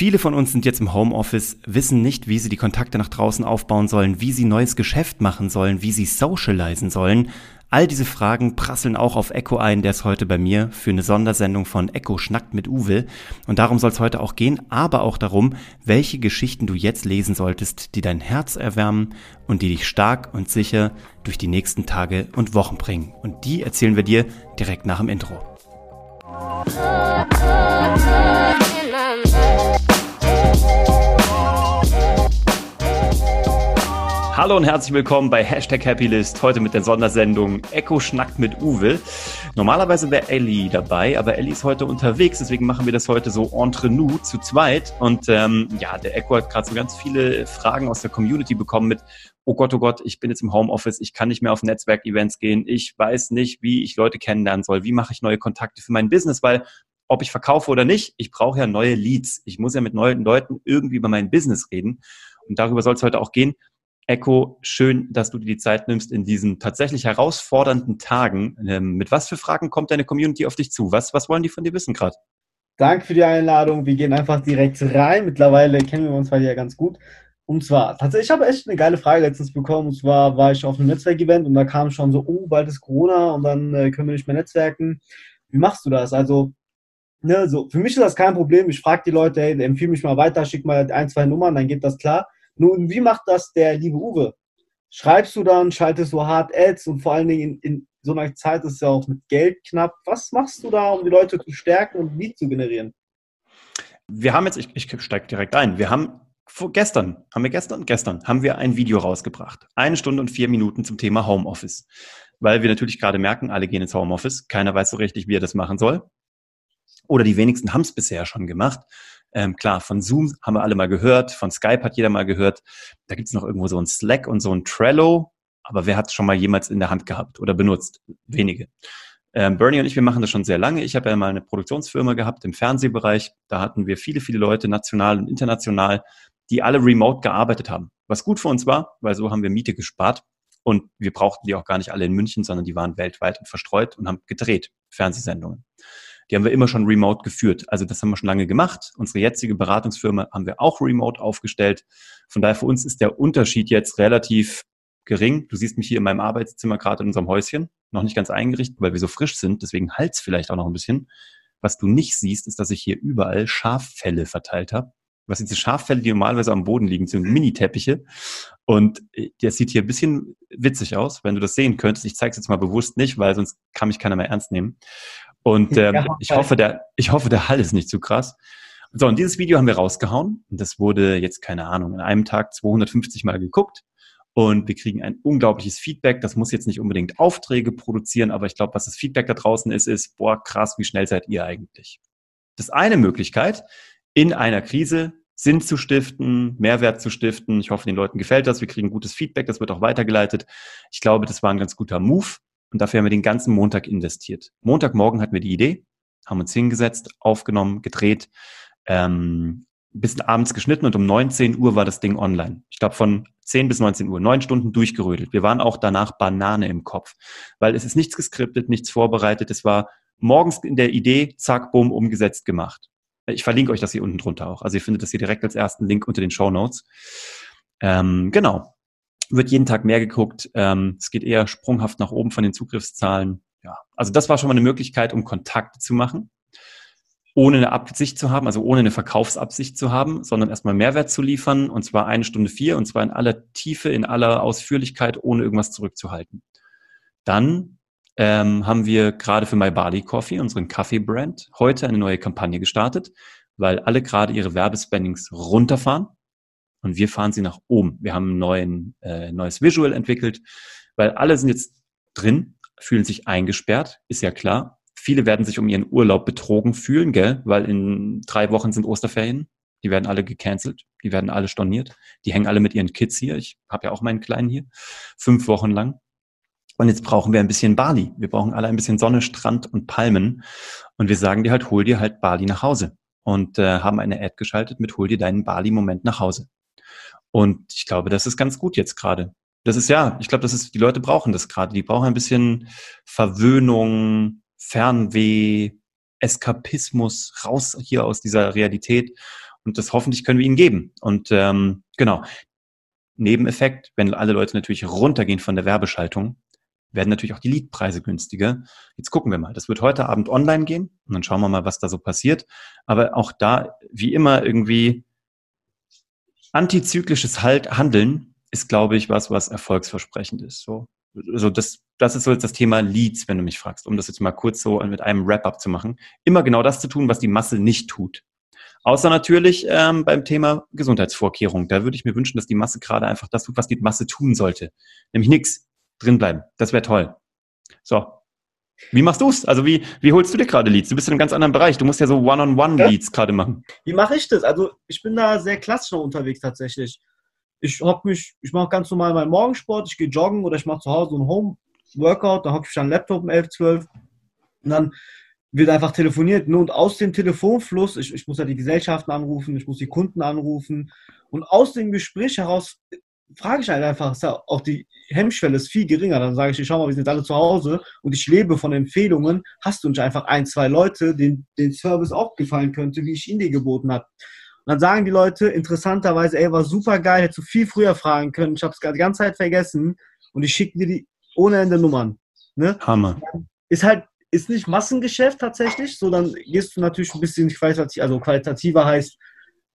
Viele von uns sind jetzt im Homeoffice, wissen nicht, wie sie die Kontakte nach draußen aufbauen sollen, wie sie neues Geschäft machen sollen, wie sie socialisen sollen. All diese Fragen prasseln auch auf Echo ein, der ist heute bei mir für eine Sondersendung von Echo schnackt mit Uwe. Und darum soll es heute auch gehen, aber auch darum, welche Geschichten du jetzt lesen solltest, die dein Herz erwärmen und die dich stark und sicher durch die nächsten Tage und Wochen bringen. Und die erzählen wir dir direkt nach dem Intro. Hallo und herzlich willkommen bei Hashtag Happylist. Heute mit der Sondersendung Echo schnackt mit Uwe. Normalerweise wäre Ellie dabei, aber Ellie ist heute unterwegs, deswegen machen wir das heute so entre nous zu zweit. Und ähm, ja, der Echo hat gerade so ganz viele Fragen aus der Community bekommen mit, oh Gott, oh Gott, ich bin jetzt im Homeoffice, ich kann nicht mehr auf Netzwerkevents gehen, ich weiß nicht, wie ich Leute kennenlernen soll, wie mache ich neue Kontakte für mein Business, weil ob ich verkaufe oder nicht, ich brauche ja neue Leads. Ich muss ja mit neuen Leuten irgendwie über mein Business reden. Und darüber soll es heute auch gehen. Echo, schön, dass du dir die Zeit nimmst in diesen tatsächlich herausfordernden Tagen. Ähm, mit was für Fragen kommt deine Community auf dich zu? Was, was wollen die von dir wissen gerade? Danke für die Einladung. Wir gehen einfach direkt rein. Mittlerweile kennen wir uns beide ja ganz gut. Und zwar, tatsächlich, ich habe echt eine geile Frage letztens bekommen. Und zwar war ich auf einem Netzwerkevent und da kam schon so, oh, bald ist Corona und dann äh, können wir nicht mehr netzwerken. Wie machst du das? Also, ne, so, für mich ist das kein Problem. Ich frage die Leute, hey, empfehle mich mal weiter, schick mal ein, zwei Nummern, dann geht das klar. Nun, wie macht das der liebe Uwe? Schreibst du dann, schaltest du hart Ads und vor allen Dingen in, in so einer Zeit ist ja auch mit Geld knapp. Was machst du da, um die Leute zu stärken und Lead zu generieren? Wir haben jetzt, ich, ich steige direkt ein, wir haben gestern, haben wir gestern, gestern, haben wir ein Video rausgebracht. Eine Stunde und vier Minuten zum Thema Homeoffice. Weil wir natürlich gerade merken, alle gehen ins Homeoffice. Keiner weiß so richtig, wie er das machen soll. Oder die wenigsten haben es bisher schon gemacht. Ähm, klar, von Zoom haben wir alle mal gehört, von Skype hat jeder mal gehört. Da gibt's noch irgendwo so ein Slack und so ein Trello, aber wer hat es schon mal jemals in der Hand gehabt oder benutzt? Wenige. Ähm, Bernie und ich, wir machen das schon sehr lange. Ich habe ja mal eine Produktionsfirma gehabt im Fernsehbereich. Da hatten wir viele, viele Leute, national und international, die alle remote gearbeitet haben. Was gut für uns war, weil so haben wir Miete gespart. Und wir brauchten die auch gar nicht alle in München, sondern die waren weltweit und verstreut und haben gedreht, Fernsehsendungen die haben wir immer schon remote geführt. Also das haben wir schon lange gemacht. Unsere jetzige Beratungsfirma haben wir auch remote aufgestellt. Von daher für uns ist der Unterschied jetzt relativ gering. Du siehst mich hier in meinem Arbeitszimmer gerade in unserem Häuschen, noch nicht ganz eingerichtet, weil wir so frisch sind. Deswegen halt's vielleicht auch noch ein bisschen. Was du nicht siehst, ist, dass ich hier überall Schaffelle verteilt habe. Was diese Schaffelle, die normalerweise am Boden liegen, sind Mini-Teppiche. Und äh, der sieht hier ein bisschen witzig aus, wenn du das sehen könntest. Ich zeige es jetzt mal bewusst nicht, weil sonst kann mich keiner mehr ernst nehmen. Und ähm, ja, ich hoffe, der, ich hoffe, der Hall ist nicht zu krass. So, und dieses Video haben wir rausgehauen. Und das wurde jetzt, keine Ahnung, in einem Tag 250 Mal geguckt. Und wir kriegen ein unglaubliches Feedback. Das muss jetzt nicht unbedingt Aufträge produzieren, aber ich glaube, was das Feedback da draußen ist, ist, boah, krass, wie schnell seid ihr eigentlich? Das ist eine Möglichkeit, in einer Krise Sinn zu stiften, Mehrwert zu stiften. Ich hoffe, den Leuten gefällt das. Wir kriegen gutes Feedback. Das wird auch weitergeleitet. Ich glaube, das war ein ganz guter Move. Und dafür haben wir den ganzen Montag investiert. Montagmorgen hatten wir die Idee, haben uns hingesetzt, aufgenommen, gedreht, ähm, bis abends geschnitten und um 19 Uhr war das Ding online. Ich glaube von 10 bis 19 Uhr, neun Stunden durchgerödelt. Wir waren auch danach Banane im Kopf, weil es ist nichts geskriptet, nichts vorbereitet. Es war morgens in der Idee, zack, bumm, umgesetzt gemacht. Ich verlinke euch das hier unten drunter auch. Also ihr findet das hier direkt als ersten Link unter den Show Notes. Ähm, genau wird jeden Tag mehr geguckt. Ähm, es geht eher sprunghaft nach oben von den Zugriffszahlen. Ja, also das war schon mal eine Möglichkeit, um Kontakte zu machen, ohne eine Absicht zu haben, also ohne eine Verkaufsabsicht zu haben, sondern erstmal Mehrwert zu liefern und zwar eine Stunde vier und zwar in aller Tiefe, in aller Ausführlichkeit, ohne irgendwas zurückzuhalten. Dann ähm, haben wir gerade für My Bali Coffee, unseren Kaffee-Brand, heute eine neue Kampagne gestartet, weil alle gerade ihre Werbespendings runterfahren und wir fahren sie nach oben. Wir haben ein neuen, äh, neues Visual entwickelt, weil alle sind jetzt drin, fühlen sich eingesperrt, ist ja klar. Viele werden sich um ihren Urlaub betrogen fühlen, gell? Weil in drei Wochen sind Osterferien. Die werden alle gecancelt, die werden alle storniert. Die hängen alle mit ihren Kids hier. Ich habe ja auch meinen Kleinen hier, fünf Wochen lang. Und jetzt brauchen wir ein bisschen Bali. Wir brauchen alle ein bisschen Sonne, Strand und Palmen. Und wir sagen dir halt, hol dir halt Bali nach Hause. Und äh, haben eine Ad geschaltet mit, hol dir deinen Bali-Moment nach Hause. Und ich glaube, das ist ganz gut jetzt gerade. Das ist ja, ich glaube, das ist, die Leute brauchen das gerade. Die brauchen ein bisschen Verwöhnung, Fernweh, Eskapismus, raus hier aus dieser Realität. Und das hoffentlich können wir ihnen geben. Und ähm, genau. Nebeneffekt, wenn alle Leute natürlich runtergehen von der Werbeschaltung, werden natürlich auch die Leadpreise günstiger. Jetzt gucken wir mal. Das wird heute Abend online gehen und dann schauen wir mal, was da so passiert. Aber auch da, wie immer, irgendwie antizyklisches halt Handeln ist, glaube ich, was, was erfolgsversprechend ist. So, also das, das ist so jetzt das Thema Leads, wenn du mich fragst, um das jetzt mal kurz so mit einem Wrap-up zu machen. Immer genau das zu tun, was die Masse nicht tut. Außer natürlich ähm, beim Thema Gesundheitsvorkehrung. Da würde ich mir wünschen, dass die Masse gerade einfach das tut, was die Masse tun sollte. Nämlich nichts drinbleiben. Das wäre toll. So. Wie machst du's? Also wie, wie holst du dir gerade Leads? Du bist in einem ganz anderen Bereich. Du musst ja so One-on-One-Leads ja? gerade machen. Wie mache ich das? Also ich bin da sehr klassisch noch unterwegs tatsächlich. Ich hock mich, ich mache ganz normal meinen Morgensport, ich gehe joggen oder ich mache zu Hause einen Home-Workout, da hocke ich an Laptop um 11, 12 und dann wird einfach telefoniert. Ne? Und aus dem Telefonfluss, ich, ich muss ja die Gesellschaften anrufen, ich muss die Kunden anrufen und aus dem Gespräch heraus frage ich halt einfach, auch die Hemmschwelle ist viel geringer. Dann sage ich, schau mal, wir sind alle zu Hause und ich lebe von Empfehlungen. Hast du nicht einfach ein, zwei Leute, denen den Service auch gefallen könnte, wie ich ihn dir geboten habe? Und dann sagen die Leute interessanterweise, ey, war super geil, hättest du viel früher fragen können. Ich habe es die ganze Zeit vergessen und ich schicke dir die ohne Ende Nummern. Ne? Hammer. Ist halt ist nicht Massengeschäft tatsächlich, so dann gehst du natürlich ein bisschen qualitativ, also qualitativer heißt,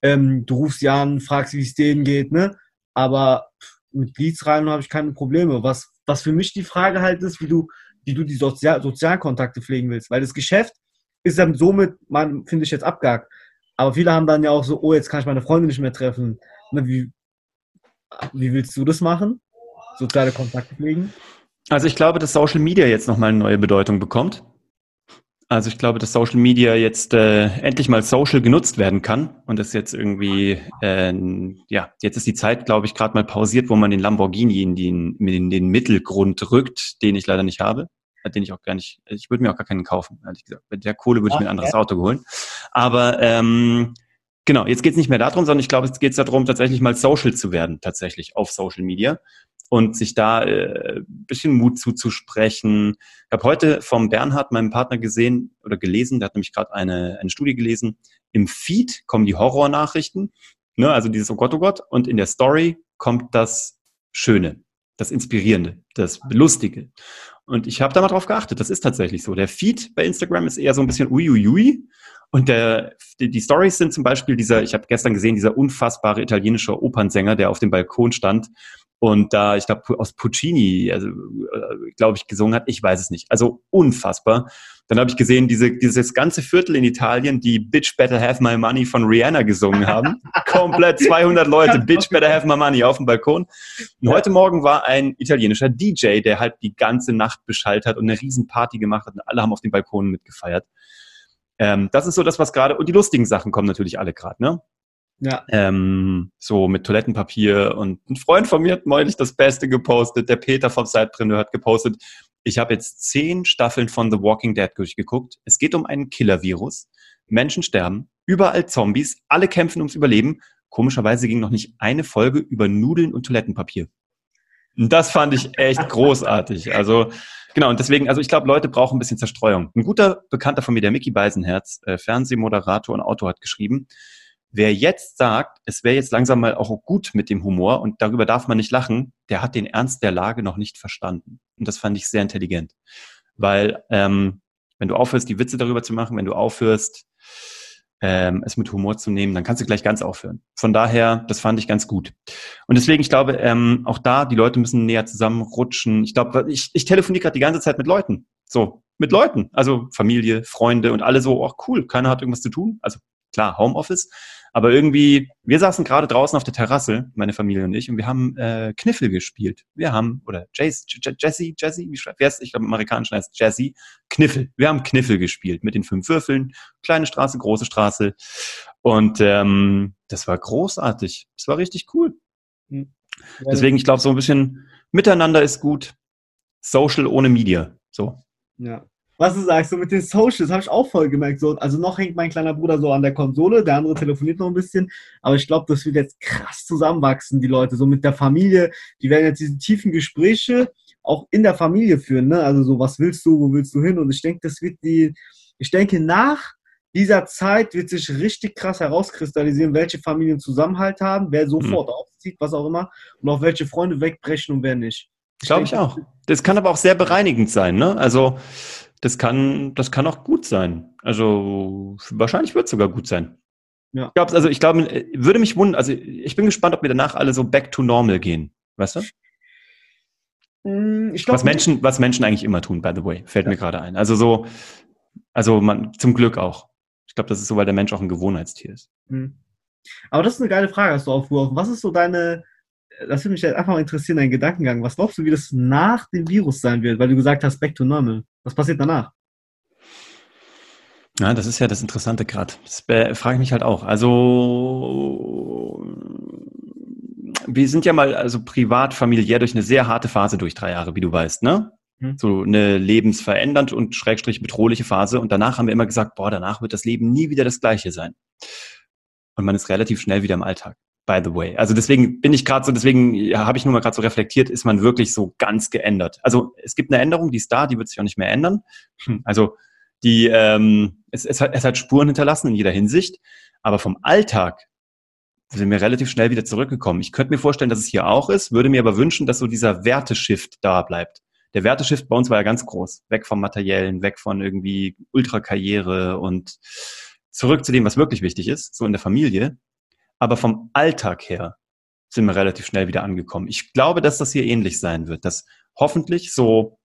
ähm, du rufst sie an, fragst, wie es denen geht, ne? Aber mit Leads rein habe ich keine Probleme. Was, was für mich die Frage halt ist, wie du, wie du die Sozial Sozialkontakte pflegen willst. Weil das Geschäft ist dann somit, finde ich jetzt abgehakt. Aber viele haben dann ja auch so, oh, jetzt kann ich meine Freunde nicht mehr treffen. Na, wie, wie willst du das machen? Soziale Kontakte pflegen? Also ich glaube, dass Social Media jetzt nochmal eine neue Bedeutung bekommt. Also ich glaube, dass Social Media jetzt äh, endlich mal social genutzt werden kann und das jetzt irgendwie, äh, ja, jetzt ist die Zeit, glaube ich, gerade mal pausiert, wo man den Lamborghini in den, in den Mittelgrund rückt, den ich leider nicht habe, äh, den ich auch gar nicht, ich würde mir auch gar keinen kaufen, ehrlich gesagt. Mit der Kohle würde ich mir ein anderes Auto holen. Aber ähm, genau, jetzt geht es nicht mehr darum, sondern ich glaube, es geht darum, tatsächlich mal social zu werden, tatsächlich auf Social Media und sich da äh, bisschen Mut zuzusprechen. Ich habe heute vom Bernhard, meinem Partner, gesehen oder gelesen, der hat nämlich gerade eine, eine Studie gelesen, im Feed kommen die Horrornachrichten, ne, also dieses Oh Gott, oh Gott, und in der Story kommt das Schöne, das Inspirierende, das Lustige. Und ich habe da mal drauf geachtet, das ist tatsächlich so. Der Feed bei Instagram ist eher so ein bisschen uiuiui. Und der, die, die Stories sind zum Beispiel dieser, ich habe gestern gesehen, dieser unfassbare italienische Opernsänger, der auf dem Balkon stand und da, ich glaube, aus Puccini, also, äh, glaube ich, gesungen hat. Ich weiß es nicht. Also unfassbar. Dann habe ich gesehen, diese, dieses ganze Viertel in Italien, die Bitch Better Have My Money von Rihanna gesungen haben. Komplett 200 Leute, Bitch Better Have My Money auf dem Balkon. Und heute Morgen war ein italienischer DJ, der halt die ganze Nacht beschallt hat und eine Riesenparty gemacht hat und alle haben auf dem Balkon mitgefeiert. Ähm, das ist so das, was gerade, und die lustigen Sachen kommen natürlich alle gerade, ne? Ja. Ähm, so mit Toilettenpapier und ein Freund von mir hat neulich das Beste gepostet, der Peter vom Sidepreneur hat gepostet, ich habe jetzt zehn Staffeln von The Walking Dead durchgeguckt. Es geht um einen Killer-Virus. Menschen sterben, überall Zombies, alle kämpfen ums Überleben. Komischerweise ging noch nicht eine Folge über Nudeln und Toilettenpapier. Und das fand ich echt großartig. Also, genau, und deswegen, also ich glaube, Leute brauchen ein bisschen Zerstreuung. Ein guter Bekannter von mir, der Mickey Beisenherz, äh, Fernsehmoderator und Autor, hat geschrieben, Wer jetzt sagt, es wäre jetzt langsam mal auch gut mit dem Humor und darüber darf man nicht lachen, der hat den Ernst der Lage noch nicht verstanden. Und das fand ich sehr intelligent. Weil ähm, wenn du aufhörst, die Witze darüber zu machen, wenn du aufhörst, ähm, es mit Humor zu nehmen, dann kannst du gleich ganz aufhören. Von daher, das fand ich ganz gut. Und deswegen, ich glaube, ähm, auch da, die Leute müssen näher zusammenrutschen. Ich glaube, ich, ich telefoniere gerade die ganze Zeit mit Leuten. So, mit Leuten. Also Familie, Freunde und alle so, ach cool, keiner hat irgendwas zu tun. Also klar, Homeoffice. Aber irgendwie, wir saßen gerade draußen auf der Terrasse, meine Familie und ich, und wir haben äh, Kniffel gespielt. Wir haben, oder Jace, Jesse, Jesse, wie schreibt, wer ist, ich glaube im Amerikanischen heißt Jesse, Kniffel. Wir haben Kniffel gespielt mit den fünf Würfeln, kleine Straße, große Straße. Und ähm, das war großartig. Das war richtig cool. Hm. Deswegen, ich glaube, so ein bisschen miteinander ist gut. Social ohne Media. So. Ja was du sagst, so mit den Socials, habe ich auch voll gemerkt. So, also noch hängt mein kleiner Bruder so an der Konsole, der andere telefoniert noch ein bisschen, aber ich glaube, das wird jetzt krass zusammenwachsen, die Leute, so mit der Familie. Die werden jetzt diese tiefen Gespräche auch in der Familie führen, ne? Also so, was willst du, wo willst du hin? Und ich denke, das wird die, ich denke, nach dieser Zeit wird sich richtig krass herauskristallisieren, welche Familien Zusammenhalt haben, wer sofort mhm. aufzieht, was auch immer, und auch welche Freunde wegbrechen und wer nicht. Glaube ich auch. Das kann aber auch sehr bereinigend sein, ne? Also das kann, das kann auch gut sein. Also wahrscheinlich wird es sogar gut sein. Ja. Ich glaube, also ich glaube, würde mich wundern, also ich bin gespannt, ob wir danach alle so back to normal gehen. Weißt du? Mm, glaub, was Menschen, was Menschen eigentlich immer tun, by the way, fällt ja. mir gerade ein. Also so, also man, zum Glück auch. Ich glaube, das ist so, weil der Mensch auch ein Gewohnheitstier ist. Mhm. Aber das ist eine geile Frage, hast du aufgeworfen. Was ist so deine, das würde mich jetzt einfach mal interessieren, dein Gedankengang. Was glaubst du, wie das nach dem Virus sein wird? Weil du gesagt hast, back to normal. Was passiert danach? Ja, das ist ja das Interessante gerade. Das frage ich mich halt auch. Also, wir sind ja mal also privat, familiär durch eine sehr harte Phase durch drei Jahre, wie du weißt, ne? Mhm. So eine lebensverändernd und schrägstrich bedrohliche Phase. Und danach haben wir immer gesagt, boah, danach wird das Leben nie wieder das gleiche sein. Und man ist relativ schnell wieder im Alltag by the way. Also deswegen bin ich gerade so, deswegen ja, habe ich nur mal gerade so reflektiert, ist man wirklich so ganz geändert. Also es gibt eine Änderung, die ist da, die wird sich auch nicht mehr ändern. Hm. Also die, ähm, es, es, hat, es hat Spuren hinterlassen in jeder Hinsicht, aber vom Alltag sind wir relativ schnell wieder zurückgekommen. Ich könnte mir vorstellen, dass es hier auch ist, würde mir aber wünschen, dass so dieser Werteshift da bleibt. Der Werteshift bei uns war ja ganz groß. Weg vom Materiellen, weg von irgendwie Ultrakarriere und zurück zu dem, was wirklich wichtig ist, so in der Familie. Aber vom Alltag her sind wir relativ schnell wieder angekommen. Ich glaube, dass das hier ähnlich sein wird, dass hoffentlich so,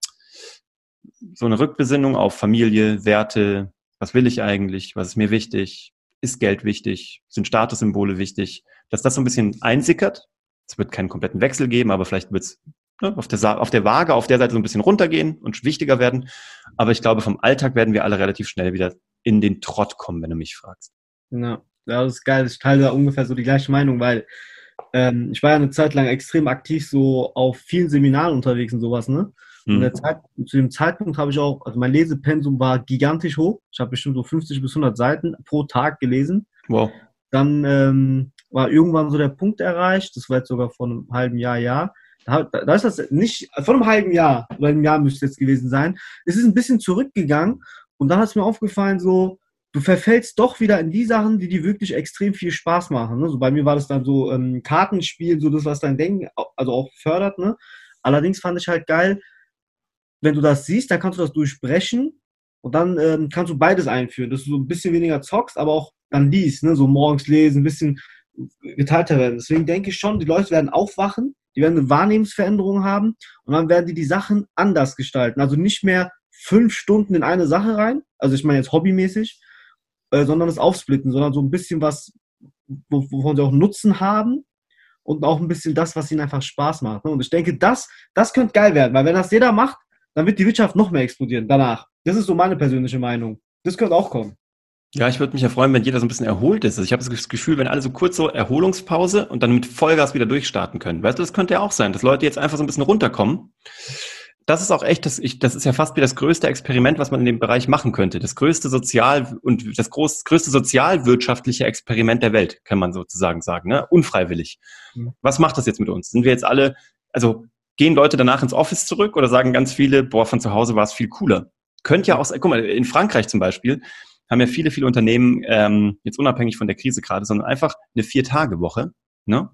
so eine Rückbesinnung auf Familie, Werte, was will ich eigentlich, was ist mir wichtig, ist Geld wichtig, sind Statussymbole wichtig, dass das so ein bisschen einsickert. Es wird keinen kompletten Wechsel geben, aber vielleicht wird es ne, auf, der, auf der Waage, auf der Seite so ein bisschen runtergehen und wichtiger werden. Aber ich glaube, vom Alltag werden wir alle relativ schnell wieder in den Trott kommen, wenn du mich fragst. Ja, ja, das ist geil. Ich teile da ungefähr so die gleiche Meinung, weil ähm, ich war ja eine Zeit lang extrem aktiv so auf vielen Seminaren unterwegs und sowas, ne? Mhm. Und Zeit, zu dem Zeitpunkt habe ich auch, also mein Lesepensum war gigantisch hoch. Ich habe bestimmt so 50 bis 100 Seiten pro Tag gelesen. Wow. Dann ähm, war irgendwann so der Punkt erreicht, das war jetzt sogar vor einem halben Jahr, Jahr. Da, da ist das nicht, vor einem halben Jahr, oder einem Jahr müsste es jetzt gewesen sein. Es ist ein bisschen zurückgegangen und dann hat es mir aufgefallen, so, du verfällst doch wieder in die Sachen, die dir wirklich extrem viel Spaß machen. Ne? So bei mir war das dann so ähm, Kartenspiel, so das, was dein Denken also auch fördert. Ne? Allerdings fand ich halt geil, wenn du das siehst, dann kannst du das durchbrechen und dann ähm, kannst du beides einführen, dass du so ein bisschen weniger zockst, aber auch dann liest, ne? so morgens lesen, ein bisschen geteilter werden. Deswegen denke ich schon, die Leute werden aufwachen, die werden eine Wahrnehmensveränderung haben und dann werden die die Sachen anders gestalten. Also nicht mehr fünf Stunden in eine Sache rein, also ich meine jetzt hobbymäßig, äh, sondern es aufsplitten, sondern so ein bisschen was, wovon sie auch Nutzen haben und auch ein bisschen das, was ihnen einfach Spaß macht. Ne? Und ich denke, das, das könnte geil werden, weil wenn das jeder macht, dann wird die Wirtschaft noch mehr explodieren danach. Das ist so meine persönliche Meinung. Das könnte auch kommen. Ja, ich würde mich ja freuen, wenn jeder so ein bisschen erholt ist. Ich habe das Gefühl, wenn alle so kurz so Erholungspause und dann mit Vollgas wieder durchstarten können. Weißt du, das könnte ja auch sein, dass Leute jetzt einfach so ein bisschen runterkommen das ist auch echt, das, ich, das ist ja fast wie das größte Experiment, was man in dem Bereich machen könnte. Das größte sozial und das groß, größte sozialwirtschaftliche Experiment der Welt, kann man sozusagen sagen, ne? unfreiwillig. Mhm. Was macht das jetzt mit uns? Sind wir jetzt alle, also gehen Leute danach ins Office zurück oder sagen ganz viele, boah, von zu Hause war es viel cooler? Könnte ja auch, guck mal, in Frankreich zum Beispiel haben ja viele, viele Unternehmen, ähm, jetzt unabhängig von der Krise gerade, sondern einfach eine Vier-Tage-Woche, ne?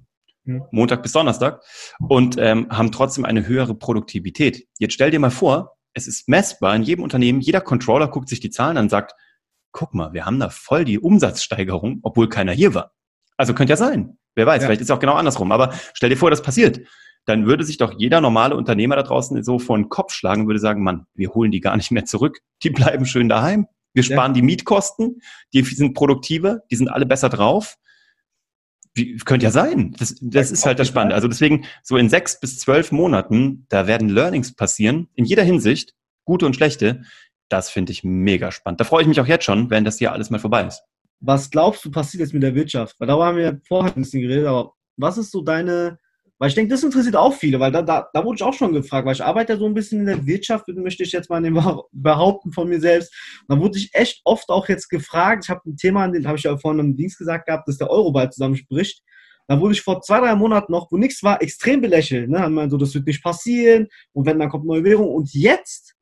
Hm. Montag bis Donnerstag und ähm, haben trotzdem eine höhere Produktivität. Jetzt stell dir mal vor, es ist messbar in jedem Unternehmen, jeder Controller guckt sich die Zahlen an und sagt, guck mal, wir haben da voll die Umsatzsteigerung, obwohl keiner hier war. Also könnte ja sein. Wer weiß, ja. vielleicht ist es auch genau andersrum. Aber stell dir vor, das passiert. Dann würde sich doch jeder normale Unternehmer da draußen so vor den Kopf schlagen und würde sagen, Mann, wir holen die gar nicht mehr zurück. Die bleiben schön daheim. Wir sparen ja. die Mietkosten. Die sind produktiver. Die sind alle besser drauf. Wie, könnte ja sein. Das, das ist halt das Spannende. Also deswegen, so in sechs bis zwölf Monaten, da werden Learnings passieren, in jeder Hinsicht, gute und schlechte. Das finde ich mega spannend. Da freue ich mich auch jetzt schon, wenn das hier alles mal vorbei ist. Was glaubst du passiert jetzt mit der Wirtschaft? Weil da haben wir vorher ein bisschen geredet, aber was ist so deine weil ich denke, das interessiert auch viele, weil da, da, da wurde ich auch schon gefragt, weil ich arbeite ja so ein bisschen in der Wirtschaft, möchte ich jetzt mal behaupten von mir selbst. da wurde ich echt oft auch jetzt gefragt, ich habe ein Thema, dem habe ich ja vorhin im Dienst gesagt gehabt, dass der Euro bald zusammenspricht. Da wurde ich vor zwei, drei Monaten noch, wo nichts war, extrem belächelt. Ne? Haben wir so, das wird nicht passieren und wenn, dann kommt neue Währung. Und jetzt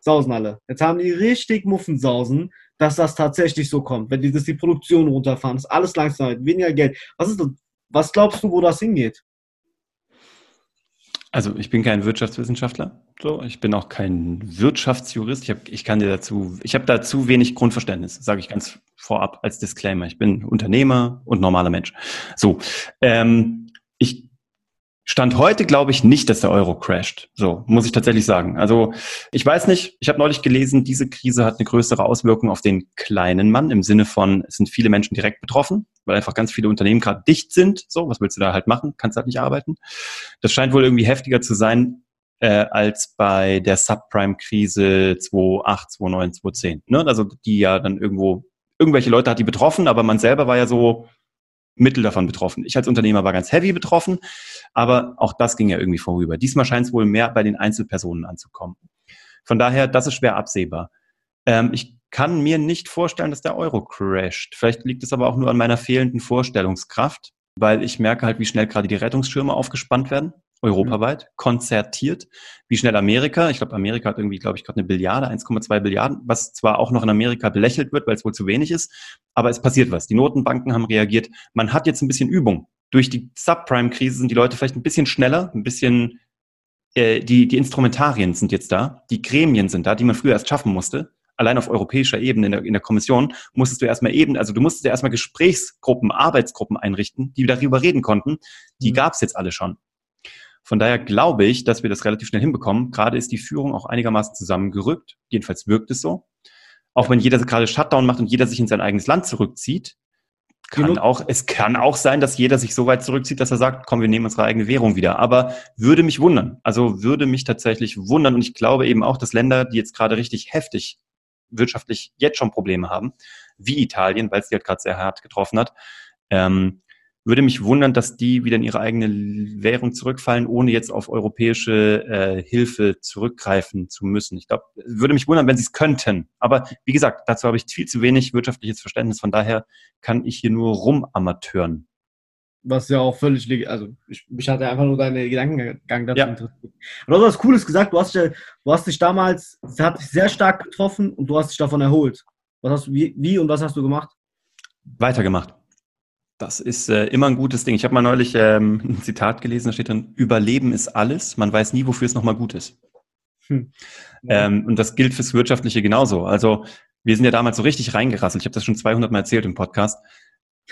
sausen alle. Jetzt haben die richtig Muffensausen, dass das tatsächlich so kommt, wenn die, dass die Produktion runterfahren, dass alles langsam weniger Geld. Was, ist, was glaubst du, wo das hingeht? Also ich bin kein Wirtschaftswissenschaftler, so ich bin auch kein Wirtschaftsjurist. Ich, hab, ich kann dir dazu, ich habe da zu wenig Grundverständnis, sage ich ganz vorab als Disclaimer. Ich bin Unternehmer und normaler Mensch. So, ähm, ich Stand heute glaube ich nicht, dass der Euro crasht. So, muss ich tatsächlich sagen. Also ich weiß nicht, ich habe neulich gelesen, diese Krise hat eine größere Auswirkung auf den kleinen Mann im Sinne von, es sind viele Menschen direkt betroffen, weil einfach ganz viele Unternehmen gerade dicht sind. So, was willst du da halt machen? Kannst halt nicht arbeiten. Das scheint wohl irgendwie heftiger zu sein äh, als bei der Subprime-Krise 2008, 2009, 2010. Ne? Also die ja dann irgendwo, irgendwelche Leute hat die betroffen, aber man selber war ja so, Mittel davon betroffen. Ich als Unternehmer war ganz heavy betroffen, aber auch das ging ja irgendwie vorüber. Diesmal scheint es wohl mehr bei den Einzelpersonen anzukommen. Von daher, das ist schwer absehbar. Ähm, ich kann mir nicht vorstellen, dass der Euro crasht. Vielleicht liegt es aber auch nur an meiner fehlenden Vorstellungskraft, weil ich merke halt, wie schnell gerade die Rettungsschirme aufgespannt werden europaweit, konzertiert. Wie schnell Amerika, ich glaube, Amerika hat irgendwie, glaube ich, gerade eine Billiarde, 1,2 Billiarden, was zwar auch noch in Amerika belächelt wird, weil es wohl zu wenig ist, aber es passiert was. Die Notenbanken haben reagiert. Man hat jetzt ein bisschen Übung. Durch die Subprime-Krise sind die Leute vielleicht ein bisschen schneller, ein bisschen, äh, die, die Instrumentarien sind jetzt da, die Gremien sind da, die man früher erst schaffen musste allein auf europäischer Ebene in der, in der Kommission musstest du erstmal eben, also du musstest ja erstmal Gesprächsgruppen, Arbeitsgruppen einrichten, die darüber reden konnten. Die mhm. gab es jetzt alle schon. Von daher glaube ich, dass wir das relativ schnell hinbekommen. Gerade ist die Führung auch einigermaßen zusammengerückt. Jedenfalls wirkt es so. Auch wenn jeder gerade Shutdown macht und jeder sich in sein eigenes Land zurückzieht, kann genau. auch, es kann auch sein, dass jeder sich so weit zurückzieht, dass er sagt, komm, wir nehmen unsere eigene Währung wieder. Aber würde mich wundern. Also würde mich tatsächlich wundern. Und ich glaube eben auch, dass Länder, die jetzt gerade richtig heftig wirtschaftlich jetzt schon Probleme haben, wie Italien, weil es die halt gerade sehr hart getroffen hat, ähm, würde mich wundern, dass die wieder in ihre eigene Währung zurückfallen, ohne jetzt auf europäische äh, Hilfe zurückgreifen zu müssen. Ich glaube, würde mich wundern, wenn sie es könnten. Aber wie gesagt, dazu habe ich viel zu wenig wirtschaftliches Verständnis. Von daher kann ich hier nur rumamateuren. Was ja auch völlig legal, also ich, mich hatte einfach nur deine Gedankengang dazu ja. interessiert. Und du hast was Cooles gesagt, du hast, du hast dich damals, es hat dich sehr stark getroffen und du hast dich davon erholt. Was hast du, wie, wie und was hast du gemacht? Weitergemacht. Das ist äh, immer ein gutes Ding. Ich habe mal neulich ähm, ein Zitat gelesen, da steht drin, Überleben ist alles, man weiß nie, wofür es nochmal gut ist. Hm. Ja. Ähm, und das gilt fürs Wirtschaftliche genauso. Also wir sind ja damals so richtig reingerasselt. Ich habe das schon 200 Mal erzählt im Podcast,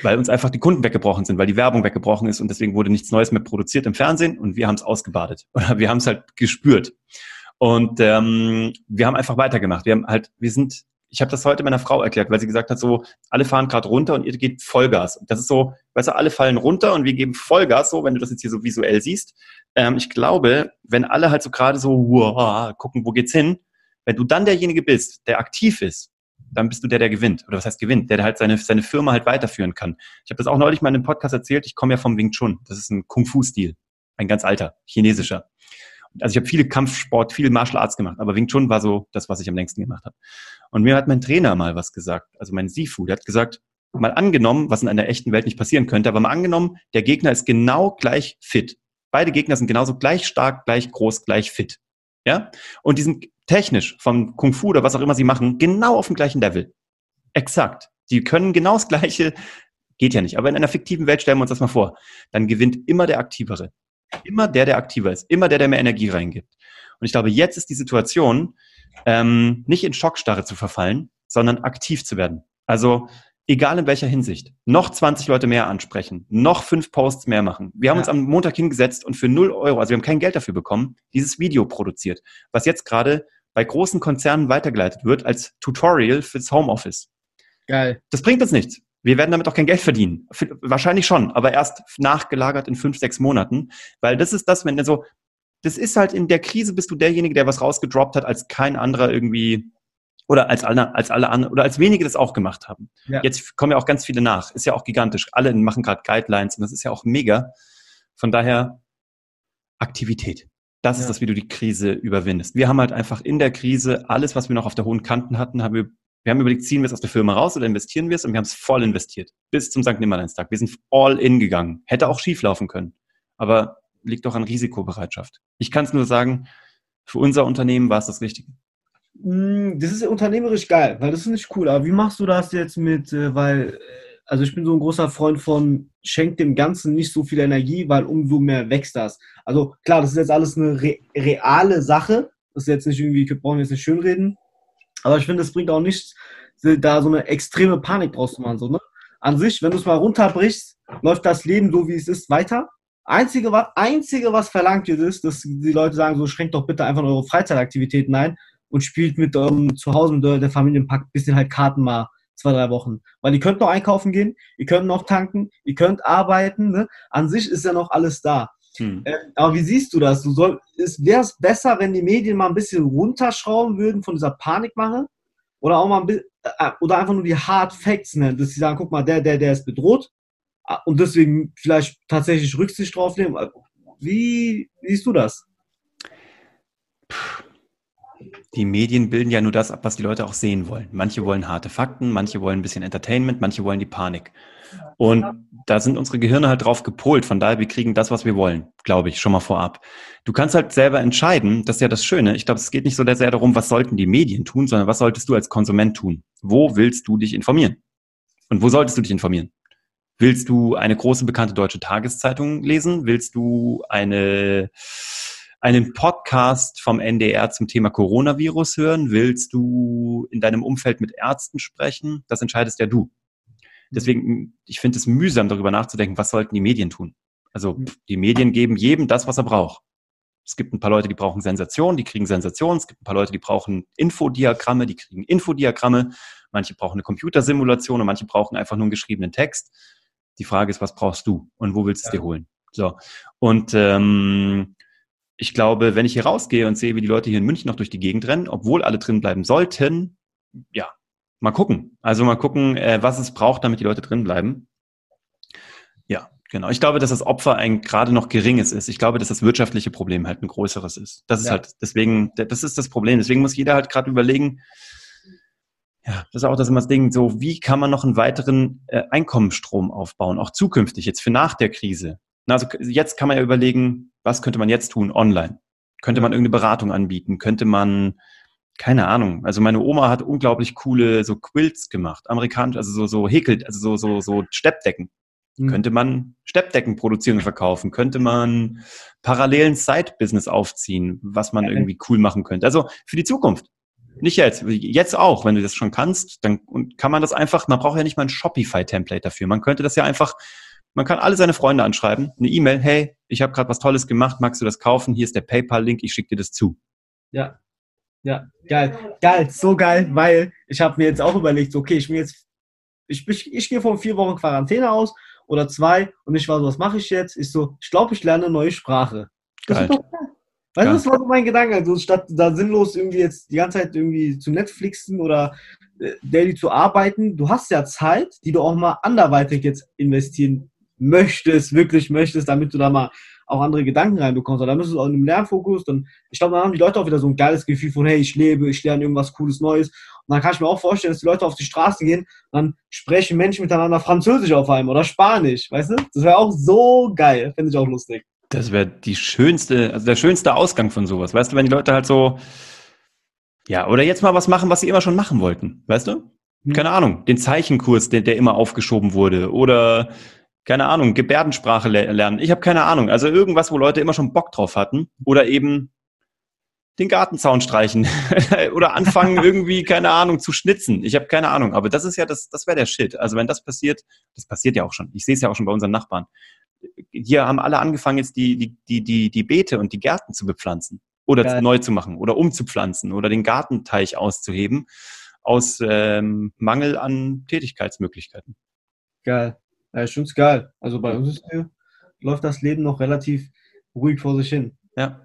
weil uns einfach die Kunden weggebrochen sind, weil die Werbung weggebrochen ist und deswegen wurde nichts Neues mehr produziert im Fernsehen und wir haben es ausgebadet oder wir haben es halt gespürt. Und ähm, wir haben einfach weitergemacht. Wir haben halt, wir sind ich habe das heute meiner Frau erklärt, weil sie gesagt hat, so, alle fahren gerade runter und ihr geht Vollgas. Und das ist so, weißt du, alle fallen runter und wir geben Vollgas, so, wenn du das jetzt hier so visuell siehst. Ähm, ich glaube, wenn alle halt so gerade so, wow, gucken, wo geht's hin, wenn du dann derjenige bist, der aktiv ist, dann bist du der, der gewinnt. Oder was heißt gewinnt? Der, der halt seine, seine Firma halt weiterführen kann. Ich habe das auch neulich mal in einem Podcast erzählt. Ich komme ja vom Wing Chun. Das ist ein Kung-Fu-Stil. Ein ganz alter, chinesischer also ich habe viele Kampfsport, viele Martial Arts gemacht, aber Wing Chun war so das, was ich am längsten gemacht habe. Und mir hat mein Trainer mal was gesagt, also mein Sifu, der hat gesagt, mal angenommen, was in einer echten Welt nicht passieren könnte, aber mal angenommen, der Gegner ist genau gleich fit. Beide Gegner sind genauso gleich stark, gleich groß, gleich fit. Ja? Und die sind technisch vom Kung Fu oder was auch immer sie machen, genau auf dem gleichen Level. Exakt. Die können genau das Gleiche, geht ja nicht. Aber in einer fiktiven Welt stellen wir uns das mal vor. Dann gewinnt immer der Aktivere. Immer der, der aktiver ist. Immer der, der mehr Energie reingibt. Und ich glaube, jetzt ist die Situation, ähm, nicht in Schockstarre zu verfallen, sondern aktiv zu werden. Also egal in welcher Hinsicht, noch 20 Leute mehr ansprechen, noch fünf Posts mehr machen. Wir haben ja. uns am Montag hingesetzt und für 0 Euro, also wir haben kein Geld dafür bekommen, dieses Video produziert, was jetzt gerade bei großen Konzernen weitergeleitet wird als Tutorial fürs Homeoffice. Geil. Das bringt uns nichts. Wir werden damit auch kein Geld verdienen. Wahrscheinlich schon, aber erst nachgelagert in fünf, sechs Monaten. Weil das ist das, wenn so, das ist halt in der Krise bist du derjenige, der was rausgedroppt hat, als kein anderer irgendwie oder als alle, als alle anderen oder als wenige das auch gemacht haben. Ja. Jetzt kommen ja auch ganz viele nach. Ist ja auch gigantisch. Alle machen gerade Guidelines und das ist ja auch mega. Von daher Aktivität. Das ja. ist das, wie du die Krise überwindest. Wir haben halt einfach in der Krise alles, was wir noch auf der hohen Kanten hatten, haben wir wir haben überlegt, ziehen wir es aus der Firma raus oder investieren wir es? Und wir haben es voll investiert. Bis zum St. Nimmerleinstag. Wir sind all in gegangen. Hätte auch schief laufen können. Aber liegt doch an Risikobereitschaft. Ich kann es nur sagen, für unser Unternehmen war es das Richtige. Mm, das ist unternehmerisch geil, weil das ist nicht cool. Aber wie machst du das jetzt mit, äh, weil, äh, also ich bin so ein großer Freund von, schenkt dem Ganzen nicht so viel Energie, weil umso mehr wächst das. Also klar, das ist jetzt alles eine re reale Sache. Das ist jetzt nicht irgendwie, wir brauchen jetzt nicht schönreden. Aber ich finde, es bringt auch nichts, da so eine extreme Panik draus zu machen. So, ne? An sich, wenn du es mal runterbrichst, läuft das Leben so, wie es ist, weiter. Einzige, was, einzige, was verlangt wird, ist, dass die Leute sagen, so schränkt doch bitte einfach eure Freizeitaktivitäten ein und spielt mit eurem Zuhause, mit der Familienpack ein bisschen halt Karten mal zwei, drei Wochen. Weil ihr könnt noch einkaufen gehen, ihr könnt noch tanken, ihr könnt arbeiten. Ne? An sich ist ja noch alles da. Hm. Äh, aber wie siehst du das? Du soll, wäre es besser, wenn die Medien mal ein bisschen runterschrauben würden von dieser Panikmache? Oder auch mal ein bisschen, äh, oder einfach nur die Hard Facts nennen, dass sie sagen, guck mal, der, der, der ist bedroht ah, und deswegen vielleicht tatsächlich Rücksicht drauf nehmen. Wie, wie siehst du das? Die Medien bilden ja nur das ab, was die Leute auch sehen wollen. Manche wollen harte Fakten, manche wollen ein bisschen Entertainment, manche wollen die Panik. Und da sind unsere Gehirne halt drauf gepolt. Von daher, wir kriegen das, was wir wollen, glaube ich, schon mal vorab. Du kannst halt selber entscheiden, das ist ja das Schöne. Ich glaube, es geht nicht so sehr darum, was sollten die Medien tun, sondern was solltest du als Konsument tun? Wo willst du dich informieren? Und wo solltest du dich informieren? Willst du eine große bekannte deutsche Tageszeitung lesen? Willst du eine, einen Podcast vom NDR zum Thema Coronavirus hören? Willst du in deinem Umfeld mit Ärzten sprechen? Das entscheidest ja du. Deswegen, ich finde es mühsam, darüber nachzudenken, was sollten die Medien tun. Also mhm. die Medien geben jedem das, was er braucht. Es gibt ein paar Leute, die brauchen Sensationen, die kriegen Sensationen. Es gibt ein paar Leute, die brauchen Infodiagramme, die kriegen Infodiagramme. Manche brauchen eine Computersimulation und manche brauchen einfach nur einen geschriebenen Text. Die Frage ist, was brauchst du und wo willst du es ja. dir holen? So. Und ähm, ich glaube, wenn ich hier rausgehe und sehe, wie die Leute hier in München noch durch die Gegend rennen, obwohl alle drin bleiben sollten, ja, mal gucken. Also mal gucken, äh, was es braucht, damit die Leute drin bleiben. Ja, genau. Ich glaube, dass das Opfer ein gerade noch geringes ist. Ich glaube, dass das wirtschaftliche Problem halt ein größeres ist. Das ist ja. halt deswegen, das ist das Problem. Deswegen muss jeder halt gerade überlegen, ja, das ist auch das immer das Ding, so wie kann man noch einen weiteren äh, Einkommensstrom aufbauen, auch zukünftig, jetzt für nach der Krise. Also jetzt kann man ja überlegen, was könnte man jetzt tun online? Könnte man irgendeine Beratung anbieten? Könnte man keine Ahnung. Also meine Oma hat unglaublich coole so Quilts gemacht, amerikanisch, also so so häkelt, also so so so Steppdecken. Mhm. Könnte man Steppdecken produzieren und verkaufen? Könnte man parallelen Side-Business aufziehen, was man irgendwie cool machen könnte? Also für die Zukunft. Nicht jetzt, jetzt auch, wenn du das schon kannst, dann kann man das einfach, man braucht ja nicht mal ein Shopify-Template dafür. Man könnte das ja einfach, man kann alle seine Freunde anschreiben, eine E-Mail, hey, ich habe gerade was Tolles gemacht, magst du das kaufen? Hier ist der PayPal-Link, ich schicke dir das zu. Ja, ja, geil, geil, so geil, weil ich habe mir jetzt auch überlegt, okay, ich bin jetzt, ich, ich, ich gehe von vier Wochen Quarantäne aus oder zwei und ich war so, was mache ich jetzt? Ich so, ich glaube, ich lerne eine neue Sprache. Das geil. ist doch geil. Weißt du, das war so mein Gedanke. Also statt da sinnlos irgendwie jetzt die ganze Zeit irgendwie zu Netflixen oder äh, daily zu arbeiten, du hast ja Zeit, die du auch mal anderweitig jetzt investieren möchtest, wirklich möchtest, damit du da mal auch andere Gedanken reinbekommst. Da müsstest du auch in einem Lernfokus. Dann, ich glaube, dann haben die Leute auch wieder so ein geiles Gefühl von, hey, ich lebe, ich lerne irgendwas Cooles Neues. Und dann kann ich mir auch vorstellen, dass die Leute auf die Straße gehen, dann sprechen Menschen miteinander Französisch auf einmal oder Spanisch, weißt du? Das wäre auch so geil. Finde ich auch lustig. Das wäre die schönste, also der schönste Ausgang von sowas. Weißt du, wenn die Leute halt so, ja, oder jetzt mal was machen, was sie immer schon machen wollten, weißt du? Hm. Keine Ahnung, den Zeichenkurs, der, der immer aufgeschoben wurde, oder keine Ahnung, Gebärdensprache lernen. Ich habe keine Ahnung. Also irgendwas, wo Leute immer schon Bock drauf hatten. Oder eben den Gartenzaun streichen oder anfangen irgendwie, keine Ahnung, zu schnitzen. Ich habe keine Ahnung, aber das ist ja das, das wäre der Shit. Also wenn das passiert, das passiert ja auch schon. Ich sehe es ja auch schon bei unseren Nachbarn. Hier haben alle angefangen, jetzt die, die, die, die, die Beete und die Gärten zu bepflanzen oder Geil. neu zu machen oder umzupflanzen oder den Gartenteich auszuheben aus ähm, Mangel an Tätigkeitsmöglichkeiten. Geil. Ja, ich finde es geil. Also bei uns hier, läuft das Leben noch relativ ruhig vor sich hin. Ja.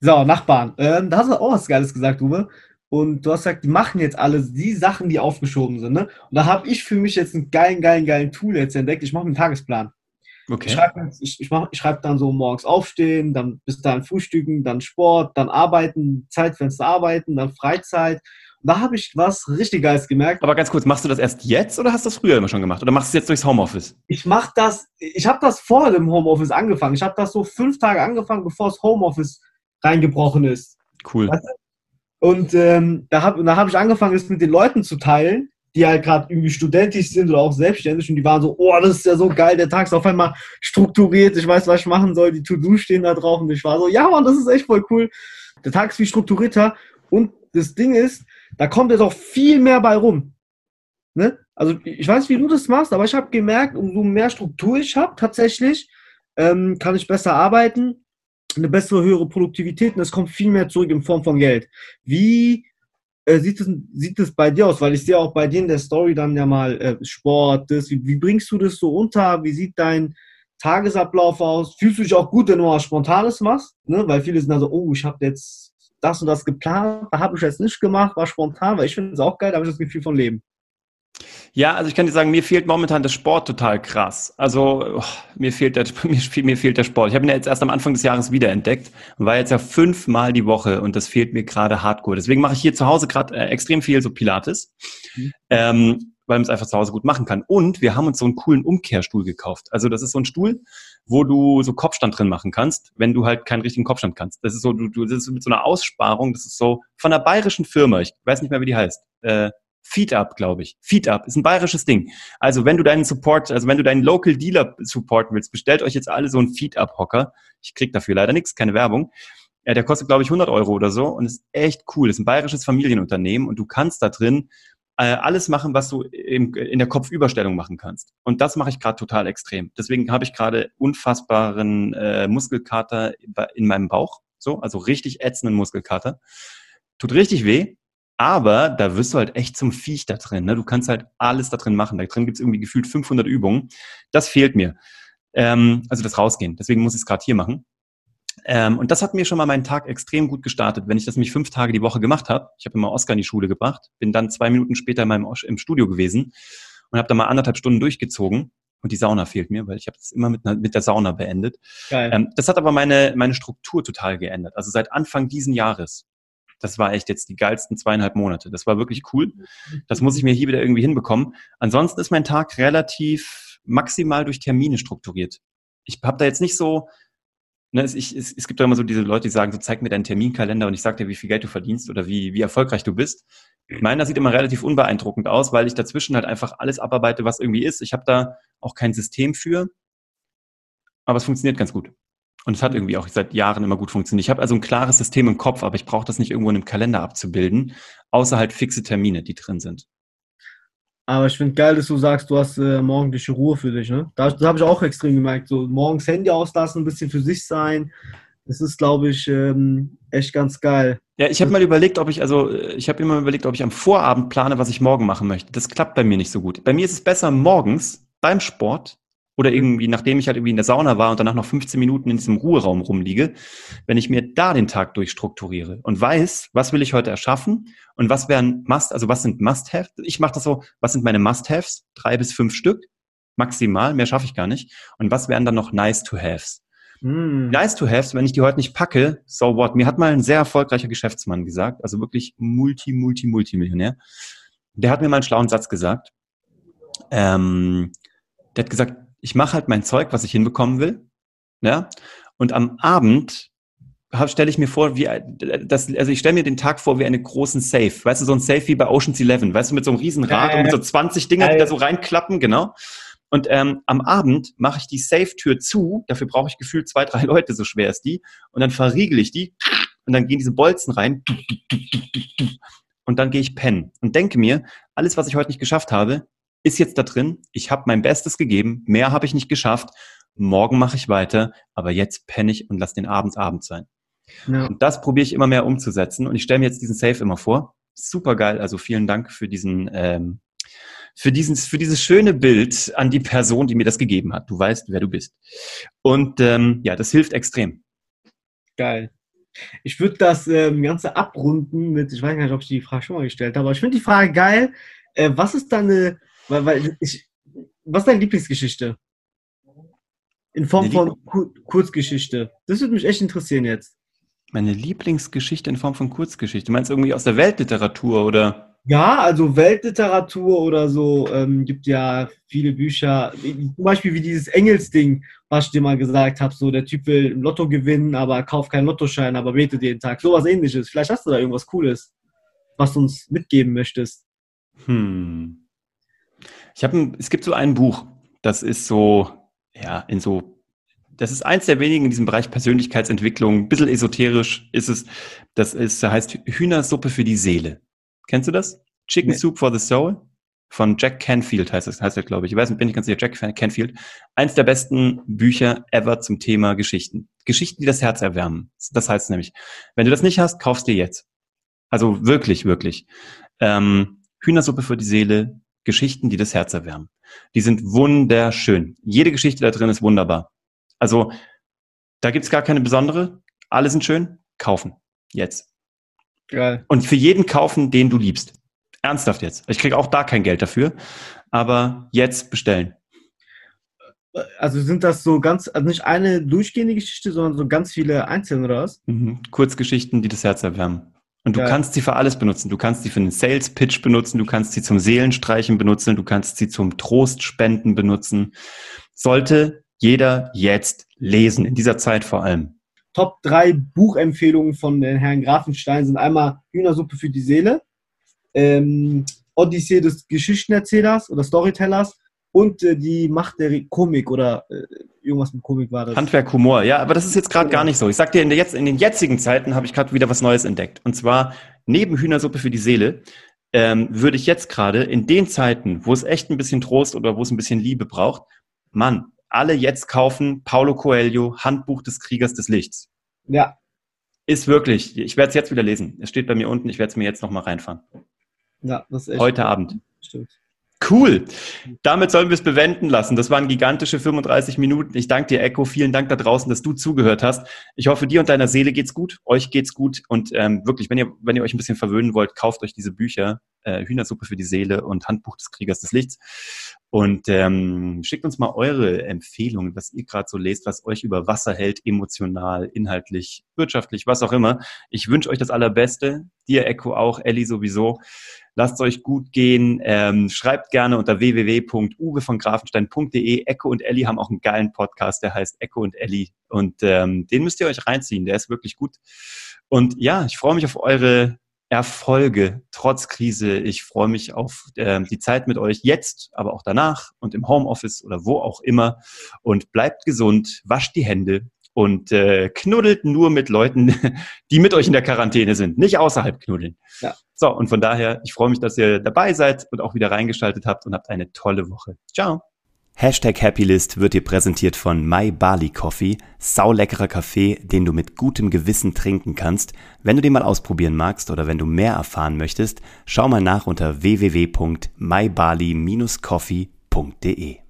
So, Nachbarn. Ähm, da hast du auch was Geiles gesagt, Uwe. Und du hast gesagt, die machen jetzt alles die Sachen, die aufgeschoben sind. Ne? Und da habe ich für mich jetzt einen geilen, geilen, geilen Tool jetzt entdeckt. Ich mache einen Tagesplan. Okay. Ich schreibe ich, ich ich schreib dann so morgens aufstehen, dann bis dahin frühstücken, dann Sport, dann arbeiten, Zeitfenster arbeiten, dann Freizeit da habe ich was richtig Geiles gemerkt. Aber ganz kurz, machst du das erst jetzt oder hast du das früher immer schon gemacht? Oder machst du es jetzt durchs Homeoffice? Ich mache das, ich habe das vor dem Homeoffice angefangen. Ich habe das so fünf Tage angefangen, bevor das Homeoffice reingebrochen ist. Cool. Und ähm, da habe da hab ich angefangen, es mit den Leuten zu teilen, die halt gerade irgendwie studentisch sind oder auch selbstständig und die waren so, oh, das ist ja so geil, der Tag ist auf einmal strukturiert, ich weiß, was ich machen soll, die To-Do stehen da drauf und ich war so, ja Mann, das ist echt voll cool. Der Tag ist viel strukturierter und das Ding ist, da kommt jetzt auch viel mehr bei rum. Ne? Also ich weiß, wie du das machst, aber ich habe gemerkt, umso mehr Struktur ich habe tatsächlich, ähm, kann ich besser arbeiten, eine bessere, höhere Produktivität und es kommt viel mehr zurück in Form von Geld. Wie äh, sieht, es, sieht bei dir aus? Weil ich sehe auch bei dir in der Story dann ja mal äh, Sport, das, wie, wie bringst du das so unter? Wie sieht dein Tagesablauf aus? Fühlst du dich auch gut, wenn du mal Spontanes machst? Ne? Weil viele sind also, oh, ich habe jetzt das und das geplant, da habe ich jetzt nicht gemacht, war spontan, weil ich finde es auch geil, da habe ich das Gefühl von Leben. Ja, also ich kann dir sagen, mir fehlt momentan der Sport total krass. Also oh, mir, fehlt der, mir, mir fehlt der Sport. Ich habe ihn ja jetzt erst am Anfang des Jahres wiederentdeckt und war jetzt ja fünfmal die Woche und das fehlt mir gerade hardcore. Deswegen mache ich hier zu Hause gerade äh, extrem viel so Pilates, mhm. ähm, weil man es einfach zu Hause gut machen kann. Und wir haben uns so einen coolen Umkehrstuhl gekauft. Also das ist so ein Stuhl, wo du so Kopfstand drin machen kannst, wenn du halt keinen richtigen Kopfstand kannst. Das ist so, du, du das ist mit so einer Aussparung, das ist so von einer bayerischen Firma, ich weiß nicht mehr, wie die heißt. Äh, Feed-Up, glaube ich. Feed-Up ist ein bayerisches Ding. Also wenn du deinen Support, also wenn du deinen Local Dealer supporten willst, bestellt euch jetzt alle so einen Feed-Up-Hocker. Ich krieg dafür leider nichts, keine Werbung. Ja, der kostet, glaube ich, 100 Euro oder so und ist echt cool. ist ein bayerisches Familienunternehmen und du kannst da drin äh, alles machen, was du im, in der Kopfüberstellung machen kannst. Und das mache ich gerade total extrem. Deswegen habe ich gerade unfassbaren äh, Muskelkater in meinem Bauch. So, also richtig ätzenden Muskelkater. Tut richtig weh, aber da wirst du halt echt zum Viech da drin. Ne? Du kannst halt alles da drin machen. Da drin gibt's irgendwie gefühlt 500 Übungen. Das fehlt mir. Ähm, also das Rausgehen. Deswegen muss ich es gerade hier machen. Ähm, und das hat mir schon mal meinen Tag extrem gut gestartet, wenn ich das nämlich fünf Tage die Woche gemacht habe. Ich habe immer Oscar in die Schule gebracht, bin dann zwei Minuten später in meinem, im Studio gewesen und habe da mal anderthalb Stunden durchgezogen. Und die Sauna fehlt mir, weil ich habe das immer mit, mit der Sauna beendet. Ähm, das hat aber meine, meine Struktur total geändert. Also seit Anfang diesen Jahres das war echt jetzt die geilsten zweieinhalb Monate. Das war wirklich cool. Das muss ich mir hier wieder irgendwie hinbekommen. Ansonsten ist mein Tag relativ maximal durch Termine strukturiert. Ich habe da jetzt nicht so, ne, es, ich, es, es gibt doch immer so diese Leute, die sagen, so zeig mir deinen Terminkalender und ich sag dir, wie viel Geld du verdienst oder wie, wie erfolgreich du bist. Meiner sieht immer relativ unbeeindruckend aus, weil ich dazwischen halt einfach alles abarbeite, was irgendwie ist. Ich habe da auch kein System für, aber es funktioniert ganz gut. Und es hat irgendwie auch seit Jahren immer gut funktioniert. Ich habe also ein klares System im Kopf, aber ich brauche das nicht irgendwo in einem Kalender abzubilden, außer halt fixe Termine, die drin sind. Aber ich finde geil, dass du sagst, du hast äh, morgendliche Ruhe für dich. Ne? Das, das habe ich auch extrem gemerkt. So morgens Handy auslassen, ein bisschen für sich sein. Das ist, glaube ich, ähm, echt ganz geil. Ja, ich habe mal überlegt, ob ich, also ich habe immer überlegt, ob ich am Vorabend plane, was ich morgen machen möchte. Das klappt bei mir nicht so gut. Bei mir ist es besser, morgens beim Sport oder irgendwie, nachdem ich halt irgendwie in der Sauna war und danach noch 15 Minuten in diesem Ruheraum rumliege, wenn ich mir da den Tag durchstrukturiere und weiß, was will ich heute erschaffen und was wären Must, also was sind Must-Haves? Ich mache das so, was sind meine Must-Haves? Drei bis fünf Stück maximal, mehr schaffe ich gar nicht. Und was wären dann noch Nice-to-Haves? Mm. Nice-to-Haves, wenn ich die heute nicht packe, so what? Mir hat mal ein sehr erfolgreicher Geschäftsmann gesagt, also wirklich Multi, Multi, Multimillionär. Der hat mir mal einen schlauen Satz gesagt. Ähm, der hat gesagt, ich mache halt mein Zeug, was ich hinbekommen will. Ja. Und am Abend stelle ich mir vor, wie das, also ich stelle mir den Tag vor wie einen großen Safe. Weißt du, so ein Safe wie bei Ocean's Eleven, weißt du, mit so einem riesen Rad ja, und mit so 20 Dinger, die da so reinklappen, genau. Und ähm, am Abend mache ich die Safe-Tür zu, dafür brauche ich gefühlt zwei, drei Leute, so schwer ist die, und dann verriegel ich die und dann gehen diese Bolzen rein und dann gehe ich pennen und denke mir, alles, was ich heute nicht geschafft habe, ist jetzt da drin, ich habe mein Bestes gegeben, mehr habe ich nicht geschafft, morgen mache ich weiter, aber jetzt penne ich und lass den Abend Abend sein. Ja. Und das probiere ich immer mehr umzusetzen und ich stelle mir jetzt diesen Safe immer vor. Super geil, also vielen Dank für diesen, ähm, für, diesen, für dieses schöne Bild an die Person, die mir das gegeben hat. Du weißt, wer du bist. Und ähm, ja, das hilft extrem. Geil. Ich würde das ähm, Ganze abrunden mit, ich weiß nicht, ob ich die Frage schon mal gestellt habe, aber ich finde die Frage geil. Äh, was ist deine weil, weil ich, was ist deine Lieblingsgeschichte? In Form von Kur Kurzgeschichte. Das würde mich echt interessieren jetzt. Meine Lieblingsgeschichte in Form von Kurzgeschichte. Du meinst irgendwie aus der Weltliteratur oder? Ja, also Weltliteratur oder so ähm, gibt ja viele Bücher. Zum Beispiel wie dieses Engelsding, was ich dir mal gesagt habe. So, der Typ will im Lotto gewinnen, aber kauft keinen Lottoschein, aber betet jeden Tag. Sowas ähnliches. Vielleicht hast du da irgendwas Cooles, was du uns mitgeben möchtest. Hm. Ich habe, es gibt so ein Buch, das ist so, ja, in so, das ist eins der wenigen in diesem Bereich Persönlichkeitsentwicklung, ein bisschen esoterisch ist es. Das ist, heißt Hühnersuppe für die Seele. Kennst du das? Chicken nee. Soup for the Soul von Jack Canfield heißt das, heißt das, glaube ich. Ich weiß nicht, bin ich ganz sicher, Jack Canfield. Eins der besten Bücher ever zum Thema Geschichten. Geschichten, die das Herz erwärmen. Das heißt nämlich, wenn du das nicht hast, kaufst dir jetzt. Also wirklich, wirklich. Ähm, Hühnersuppe für die Seele, Geschichten, die das Herz erwärmen. Die sind wunderschön. Jede Geschichte da drin ist wunderbar. Also da gibt's gar keine besondere. Alle sind schön. Kaufen. Jetzt. Geil. Und für jeden kaufen, den du liebst. Ernsthaft jetzt. Ich kriege auch da kein Geld dafür. Aber jetzt bestellen. Also sind das so ganz, also nicht eine durchgehende Geschichte, sondern so ganz viele einzelne oder was? Mhm. Kurzgeschichten, die das Herz erwärmen. Und du ja. kannst sie für alles benutzen. Du kannst sie für einen Sales Pitch benutzen, du kannst sie zum Seelenstreichen benutzen, du kannst sie zum Trostspenden benutzen. Sollte jeder jetzt lesen, in dieser Zeit vor allem. Top 3 Buchempfehlungen von Herrn Grafenstein sind einmal Hühnersuppe für die Seele, ähm, Odyssee des Geschichtenerzählers oder Storytellers und äh, die Macht der Komik oder äh, irgendwas mit Komik war das. Handwerk, Humor, ja, aber das ist jetzt gerade gar nicht so. Ich sag dir, in, der jetzt, in den jetzigen Zeiten habe ich gerade wieder was Neues entdeckt. Und zwar neben Hühnersuppe für die Seele ähm, würde ich jetzt gerade in den Zeiten, wo es echt ein bisschen Trost oder wo es ein bisschen Liebe braucht, Mann, alle jetzt kaufen Paulo Coelho, Handbuch des Kriegers des Lichts. Ja. Ist wirklich, ich werde es jetzt wieder lesen. Es steht bei mir unten, ich werde es mir jetzt nochmal reinfahren. Ja, das ist echt. Heute Abend. Stimmt. Cool. Damit sollen wir es bewenden lassen. Das waren gigantische 35 Minuten. Ich danke dir, Echo. Vielen Dank da draußen, dass du zugehört hast. Ich hoffe, dir und deiner Seele geht's gut. Euch geht's gut. Und ähm, wirklich, wenn ihr, wenn ihr euch ein bisschen verwöhnen wollt, kauft euch diese Bücher. Äh, Hühnersuppe für die Seele und Handbuch des Kriegers des Lichts. Und ähm, schickt uns mal eure Empfehlungen, was ihr gerade so lest, was euch über Wasser hält, emotional, inhaltlich, wirtschaftlich, was auch immer. Ich wünsche euch das Allerbeste. Dir, Echo, auch, Ellie sowieso. Lasst es euch gut gehen. Ähm, schreibt gerne unter www.uwe Echo und Ellie haben auch einen geilen Podcast, der heißt Echo und Ellie. Und ähm, den müsst ihr euch reinziehen. Der ist wirklich gut. Und ja, ich freue mich auf eure Erfolge trotz Krise. Ich freue mich auf äh, die Zeit mit euch jetzt, aber auch danach und im Homeoffice oder wo auch immer. Und bleibt gesund, wascht die Hände und äh, knuddelt nur mit Leuten, die mit euch in der Quarantäne sind, nicht außerhalb knuddeln. Ja. So, und von daher, ich freue mich, dass ihr dabei seid und auch wieder reingeschaltet habt und habt eine tolle Woche. Ciao. Hashtag Happylist wird dir präsentiert von My Barley Coffee, sauleckerer Kaffee, den du mit gutem Gewissen trinken kannst. Wenn du den mal ausprobieren magst oder wenn du mehr erfahren möchtest, schau mal nach unter www.mybarley-coffee.de.